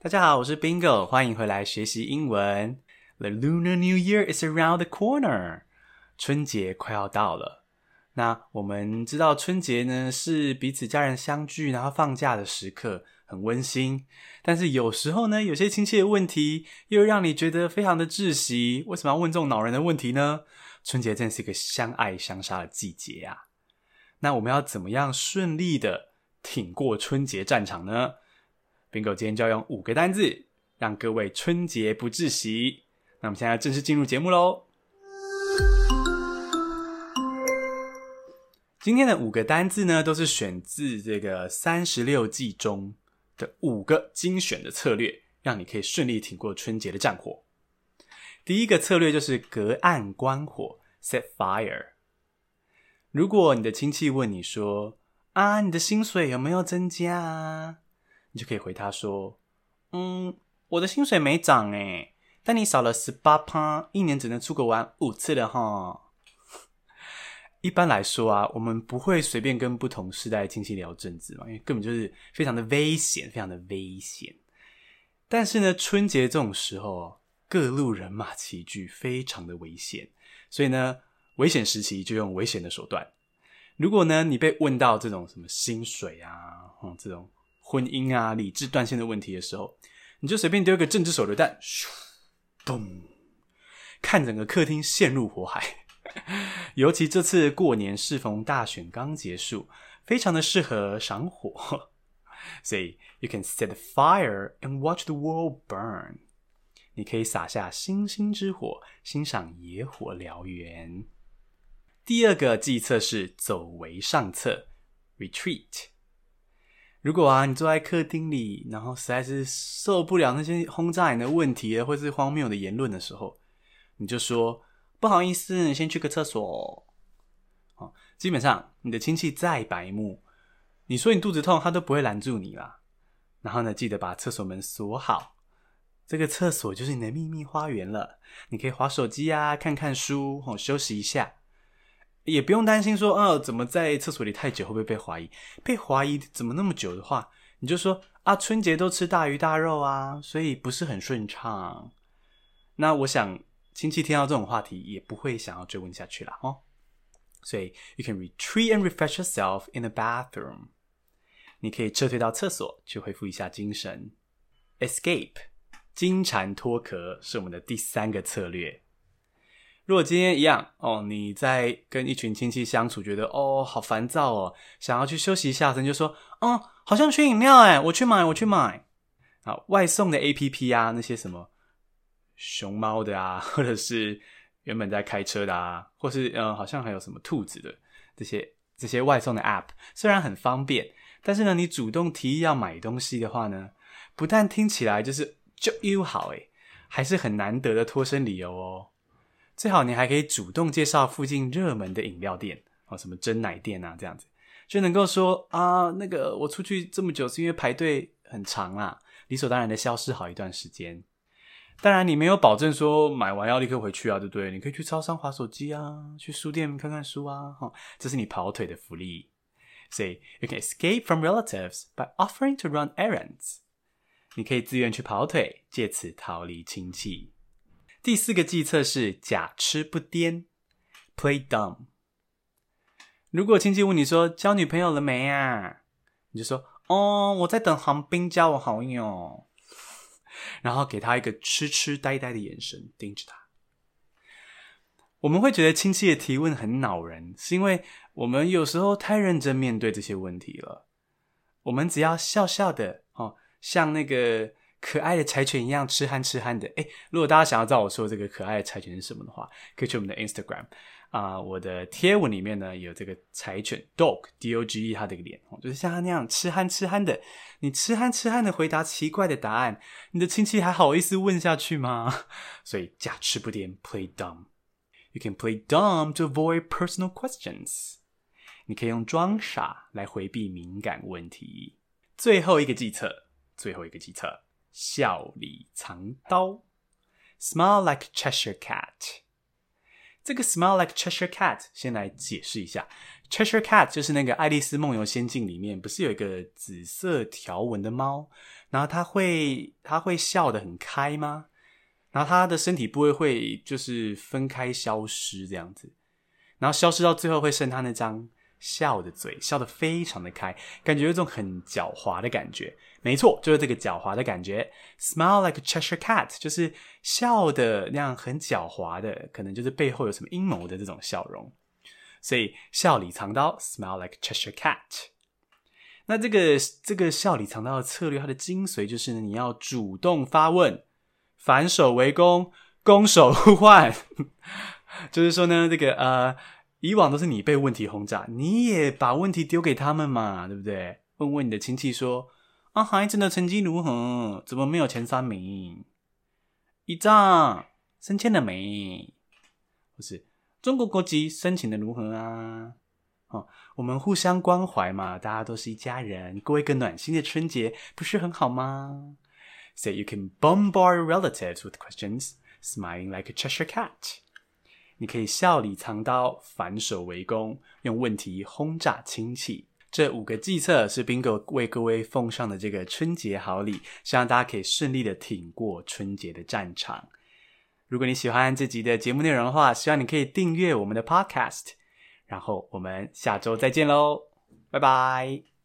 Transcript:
大家好，我是 Bingo，欢迎回来学习英文。The Lunar New Year is around the corner，春节快要到了。那我们知道春节呢是彼此家人相聚，然后放假的时刻，很温馨。但是有时候呢，有些亲戚的问题又让你觉得非常的窒息。为什么要问这种恼人的问题呢？春节真是一个相爱相杀的季节呀、啊。那我们要怎么样顺利的挺过春节战场呢？Bingo 今天就要用五个单字，让各位春节不窒息。那我们现在正式进入节目喽。今天的五个单字呢，都是选自这个三十六计中的五个精选的策略，让你可以顺利挺过春节的战火。第一个策略就是隔岸观火，set fire。如果你的亲戚问你说：“啊，你的薪水有没有增加啊？”你就可以回他说：“嗯，我的薪水没涨诶，但你少了十八趴，一年只能出国玩五次了哈。”一般来说啊，我们不会随便跟不同世代亲戚聊政治嘛，因为根本就是非常的危险，非常的危险。但是呢，春节这种时候，各路人马齐聚，非常的危险，所以呢。危险时期就用危险的手段。如果呢，你被问到这种什么薪水啊，嗯，这种婚姻啊、理智断线的问题的时候，你就随便丢一个政治手榴弹，咻，咚，看整个客厅陷入火海。尤其这次过年适逢大选刚结束，非常的适合赏火。所以，you can set a fire and watch the world burn。你可以撒下星星之火，欣赏野火燎原。第二个计策是走为上策，retreat。如果啊，你坐在客厅里，然后实在是受不了那些轰炸你的问题或是荒谬的言论的时候，你就说不好意思，先去个厕所。哦，基本上你的亲戚再白目，你说你肚子痛，他都不会拦住你啦。然后呢，记得把厕所门锁好，这个厕所就是你的秘密花园了。你可以划手机啊，看看书，哦，休息一下。也不用担心说，哦，怎么在厕所里太久会不会被怀疑？被怀疑怎么那么久的话，你就说啊，春节都吃大鱼大肉啊，所以不是很顺畅。那我想亲戚听到这种话题也不会想要追问下去了哦。所以，you can retreat and refresh yourself in the bathroom。你可以撤退到厕所去恢复一下精神。Escape，金蝉脱壳是我们的第三个策略。如果今天一样哦，你在跟一群亲戚相处，觉得哦好烦躁哦，想要去休息一下，你就说，哦，好像缺饮料诶，我去买，我去买。好，外送的 APP 啊，那些什么熊猫的啊，或者是原本在开车的啊，或是嗯，好像还有什么兔子的这些这些外送的 App，虽然很方便，但是呢，你主动提议要买东西的话呢，不但听起来就是就又好诶，还是很难得的脱身理由哦。最好你还可以主动介绍附近热门的饮料店哦，什么真奶店啊，这样子就能够说啊，那个我出去这么久是因为排队很长啦，理所当然的消失好一段时间。当然你没有保证说买完要立刻回去啊，对不对？你可以去超商滑手机啊，去书店看看书啊，哈，这是你跑腿的福利。所以 you can escape from relatives by offering to run errands。你可以自愿去跑腿，借此逃离亲戚。第四个计策是假痴不癫，play dumb。如果亲戚问你说交女朋友了没啊，你就说哦，我在等航兵加我好友，然后给他一个痴痴呆呆的眼神盯着他。我们会觉得亲戚的提问很恼人，是因为我们有时候太认真面对这些问题了。我们只要笑笑的哦，像那个。可爱的柴犬一样痴憨痴憨的，诶，如果大家想要知道我说这个可爱的柴犬是什么的话，可以去我们的 Instagram 啊、我的贴文里面呢有这个柴犬 dog d o g e 它的个脸，就是像它那样痴憨痴憨的。你痴憨痴憨的回答奇怪的答案，你的亲戚还好意思问下去吗？所以假痴不癫，play dumb，you can play dumb to avoid personal questions。你可以用装傻来回避敏感问题。最后一个计策，最后一个计策。笑里藏刀，smile like Cheshire Cat。这个 smile like Cheshire Cat，先来解释一下，Cheshire Cat 就是那个《爱丽丝梦游仙境》里面不是有一个紫色条纹的猫，然后它会它会笑得很开吗？然后它的身体部位会就是分开消失这样子，然后消失到最后会剩它那张笑的嘴，笑得非常的开，感觉有种很狡猾的感觉。没错，就是这个狡猾的感觉。Smile like a Cheshire cat，就是笑的那样很狡猾的，可能就是背后有什么阴谋的这种笑容。所以笑里藏刀，Smile like a Cheshire cat。那这个这个笑里藏刀的策略，它的精髓就是呢，你要主动发问，反手为攻，攻守互换。就是说呢，这个呃，以往都是你被问题轰炸，你也把问题丢给他们嘛，对不对？问问你的亲戚说。啊，孩子的成绩如何？怎么没有前三名？姨丈升迁了没？不是，中国国籍申请的如何啊？哦，我们互相关怀嘛，大家都是一家人，过一个暖心的春节，不是很好吗？So you can bombard relatives with questions, smiling like a Cheshire cat。你可以笑里藏刀，反手为攻，用问题轰炸亲戚。这五个计策是 Bingo 为各位奉上的这个春节好礼，希望大家可以顺利的挺过春节的战场。如果你喜欢这集的节目内容的话，希望你可以订阅我们的 Podcast，然后我们下周再见喽，拜拜。